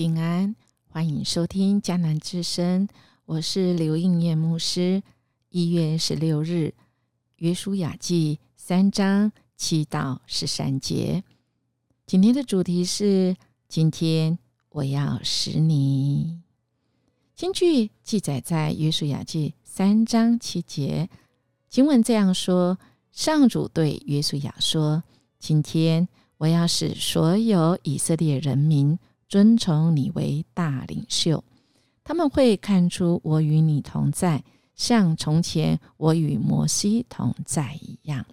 平安，欢迎收听迦南之声，我是刘应念牧师。一月十六日，约书亚记三章七到十三节。今天的主题是：今天我要使你。经句记载在约书亚记三章七节，经文这样说：上主对约书亚说：“今天我要使所有以色列人民。”尊崇你为大领袖，他们会看出我与你同在，像从前我与摩西同在一样。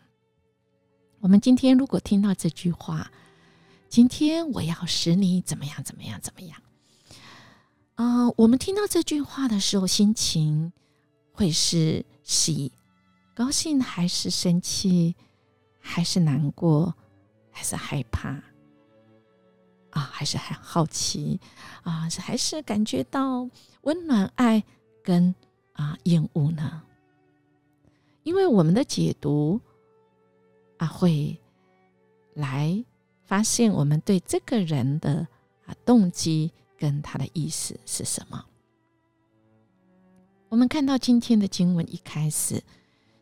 我们今天如果听到这句话，今天我要使你怎么样怎么样怎么样啊？我们听到这句话的时候，心情会是喜、高兴，还是生气，还是难过，还是害怕？啊，还是很好奇啊，是还是感觉到温暖、爱跟啊厌恶呢？因为我们的解读啊，会来发现我们对这个人的啊动机跟他的意思是什么。我们看到今天的经文一开始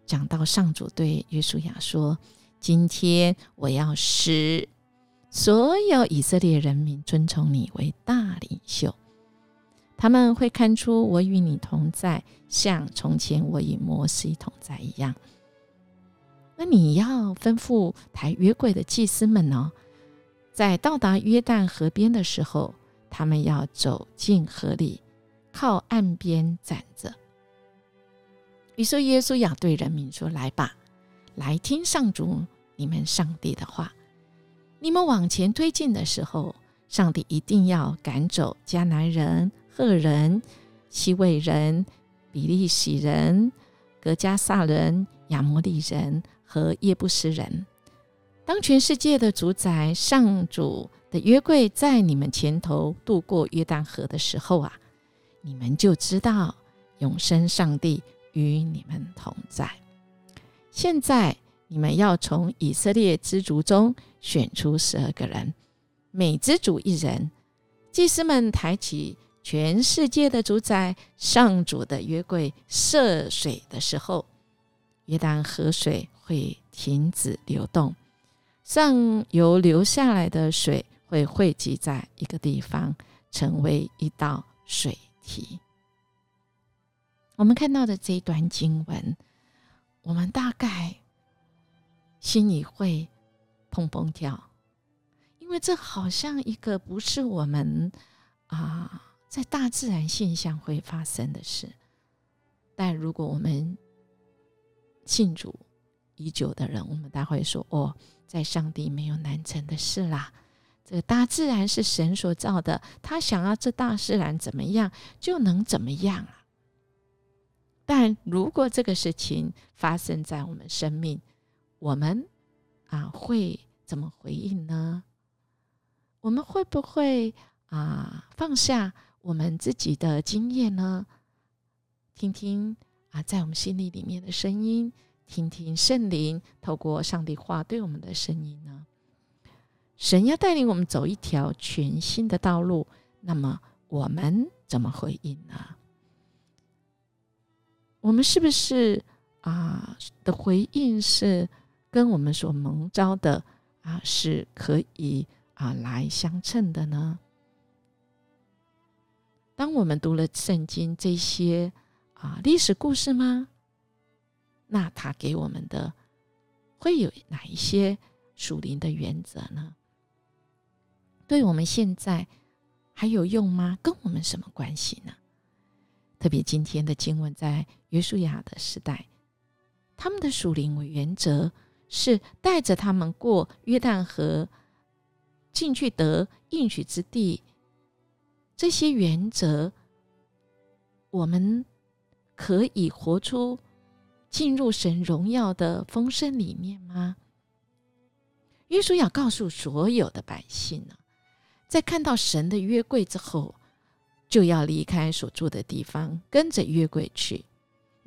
讲到上主对约书亚说：“今天我要使。”所有以色列人民尊崇你为大领袖，他们会看出我与你同在，像从前我与摩西同在一样。那你要吩咐抬约柜的祭司们呢，在到达约旦河边的时候，他们要走进河里，靠岸边站着。于是耶稣要对人民说：“来吧，来听上主你们上帝的话。”你们往前推进的时候，上帝一定要赶走迦南人、赫人、西魏人、比利洗人、格加萨人、亚摩利人和耶布斯人。当全世界的主宰上主的约柜在你们前头渡过约旦河的时候啊，你们就知道永生上帝与你们同在。现在。你们要从以色列之族中选出十二个人，每支族一人。祭司们抬起全世界的主宰上主的约柜涉水的时候，约旦河水会停止流动，上游流下来的水会汇集在一个地方，成为一道水堤。我们看到的这一段经文，我们大概。心里会砰砰跳，因为这好像一个不是我们啊在大自然现象会发生的事。但如果我们信主已久的人，我们大会说：“哦，在上帝没有难成的事啦。这大自然是神所造的，他想要这大自然怎么样就能怎么样啊。”但如果这个事情发生在我们生命，我们啊会怎么回应呢？我们会不会啊放下我们自己的经验呢？听听啊在我们心里里面的声音，听听圣灵透过上帝话对我们的声音呢？神要带领我们走一条全新的道路，那么我们怎么回应呢？我们是不是啊的回应是？跟我们所蒙召的啊，是可以啊来相称的呢。当我们读了圣经这些啊历史故事吗？那他给我们的会有哪一些属灵的原则呢？对我们现在还有用吗？跟我们什么关系呢？特别今天的经文在约书亚的时代，他们的属灵为原则。是带着他们过约旦河，进去得应许之地。这些原则，我们可以活出进入神荣耀的丰盛里面吗？约书亚告诉所有的百姓呢，在看到神的约柜之后，就要离开所住的地方，跟着约柜去。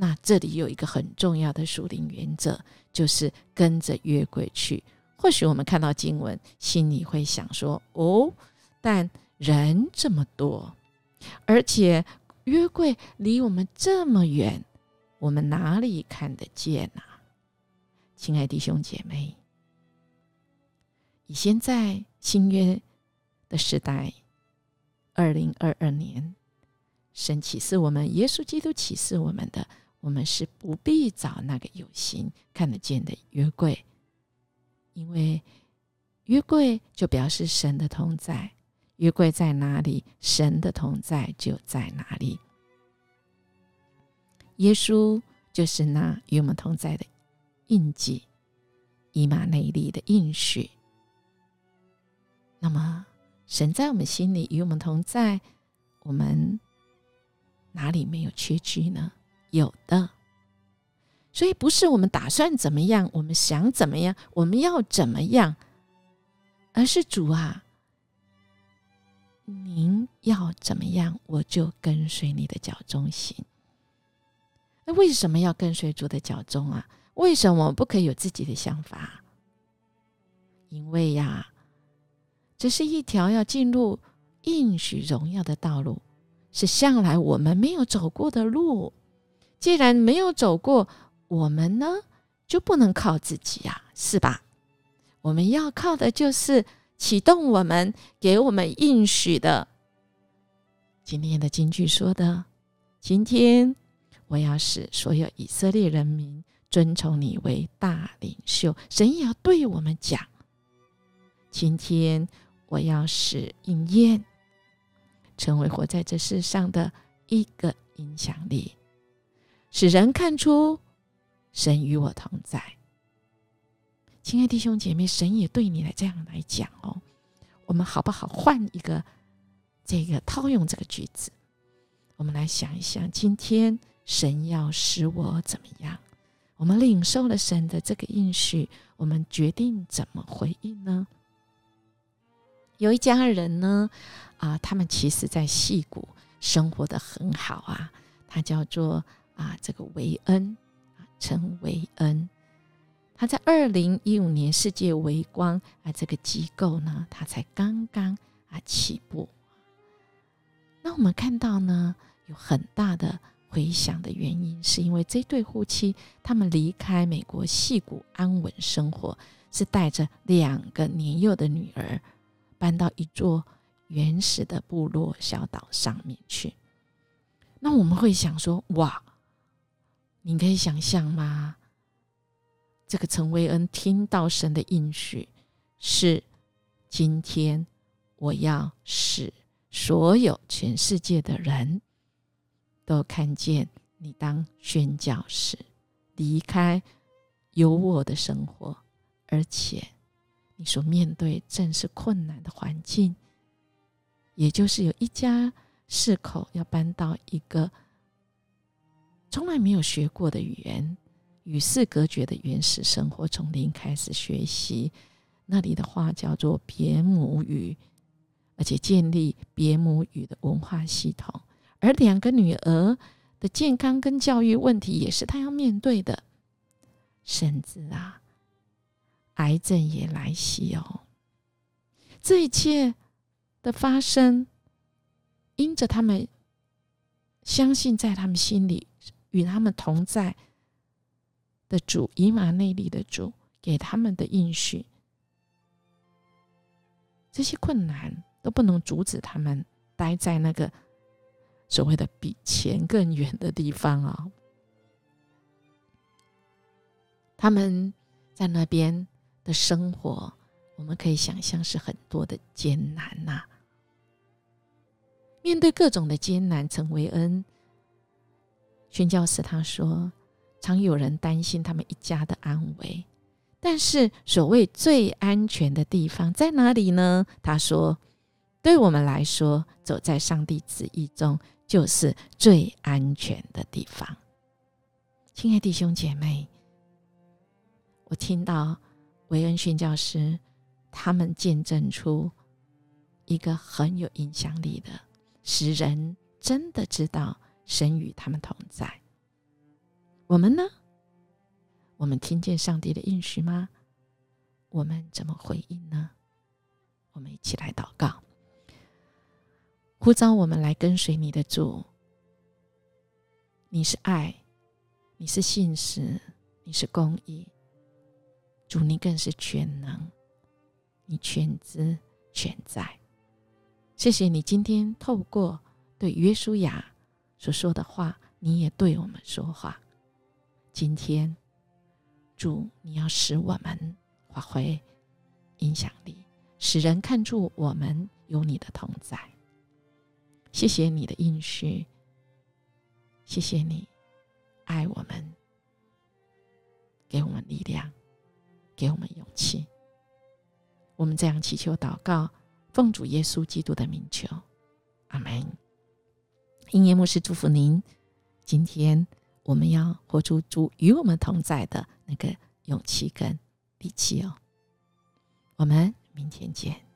那这里有一个很重要的属灵原则，就是跟着约柜去。或许我们看到经文，心里会想说：“哦，但人这么多，而且约柜离我们这么远，我们哪里看得见呐？亲爱弟兄姐妹，以现在新约的时代，二零二二年，神启示我们，耶稣基督启示我们的，我们是不必找那个有形看得见的约柜，因为约柜就表示神的同在。约柜在哪里，神的同在就在哪里。耶稣就是那与我们同在的。印记，以马内利的应许。那么，神在我们心里与我们同在，我们哪里没有缺居呢？有的。所以，不是我们打算怎么样，我们想怎么样，我们要怎么样，而是主啊，您要怎么样，我就跟随你的脚中行。那为什么要跟随主的脚中啊？为什么不可以有自己的想法？因为呀，这是一条要进入应许荣耀的道路，是向来我们没有走过的路。既然没有走过，我们呢就不能靠自己呀，是吧？我们要靠的就是启动我们，给我们应许的。今天的金句说的：“今天我要使所有以色列人民。”尊崇你为大领袖，神也要对我们讲：今天我要使应验，成为活在这世上的一个影响力，使人看出神与我同在。亲爱弟兄姐妹，神也对你来这样来讲哦。我们好不好换一个这个套用这个句子？我们来想一想，今天神要使我怎么样？我们领受了神的这个应许，我们决定怎么回应呢？有一家人呢，啊，他们其实在戏谷生活的很好啊。他叫做啊，这个维恩啊，陈维恩。他在二零一五年世界微光啊这个机构呢，他才刚刚啊起步。那我们看到呢，有很大的。回响的原因，是因为这对夫妻他们离开美国戏谷安稳生活，是带着两个年幼的女儿搬到一座原始的部落小岛上面去。那我们会想说：哇，你可以想象吗？这个陈维恩听到神的应许是：今天我要使所有全世界的人。都看见你当宣教士，离开有我的生活，而且你所面对正是困难的环境，也就是有一家四口要搬到一个从来没有学过的语言、与世隔绝的原始生活，从零开始学习那里的话叫做别母语，而且建立别母语的文化系统。而两个女儿的健康跟教育问题也是他要面对的，甚至啊，癌症也来袭哦。这一切的发生，因着他们相信在他们心里与他们同在的主以马内利的主给他们的应许，这些困难都不能阻止他们待在那个。所谓的比钱更远的地方啊，他们在那边的生活，我们可以想象是很多的艰难呐。面对各种的艰难，陈维恩宣教士他说，常有人担心他们一家的安危，但是所谓最安全的地方在哪里呢？他说，对我们来说，走在上帝旨意中。就是最安全的地方，亲爱弟兄姐妹，我听到维恩宣教师他们见证出一个很有影响力的，使人真的知道神与他们同在。我们呢？我们听见上帝的应许吗？我们怎么回应呢？我们一起来祷告。呼召我们来跟随你的主。你是爱，你是信实，你是公义。主，你更是全能，你全知全在。谢谢你今天透过对约书亚所说的话，你也对我们说话。今天，主，你要使我们发挥影响力，使人看出我们有你的同在。谢谢你的应许，谢谢你爱我们，给我们力量，给我们勇气。我们这样祈求祷告，奉主耶稣基督的名求，阿门。音乐牧师祝福您。今天我们要活出主与我们同在的那个勇气跟底气哦。我们明天见。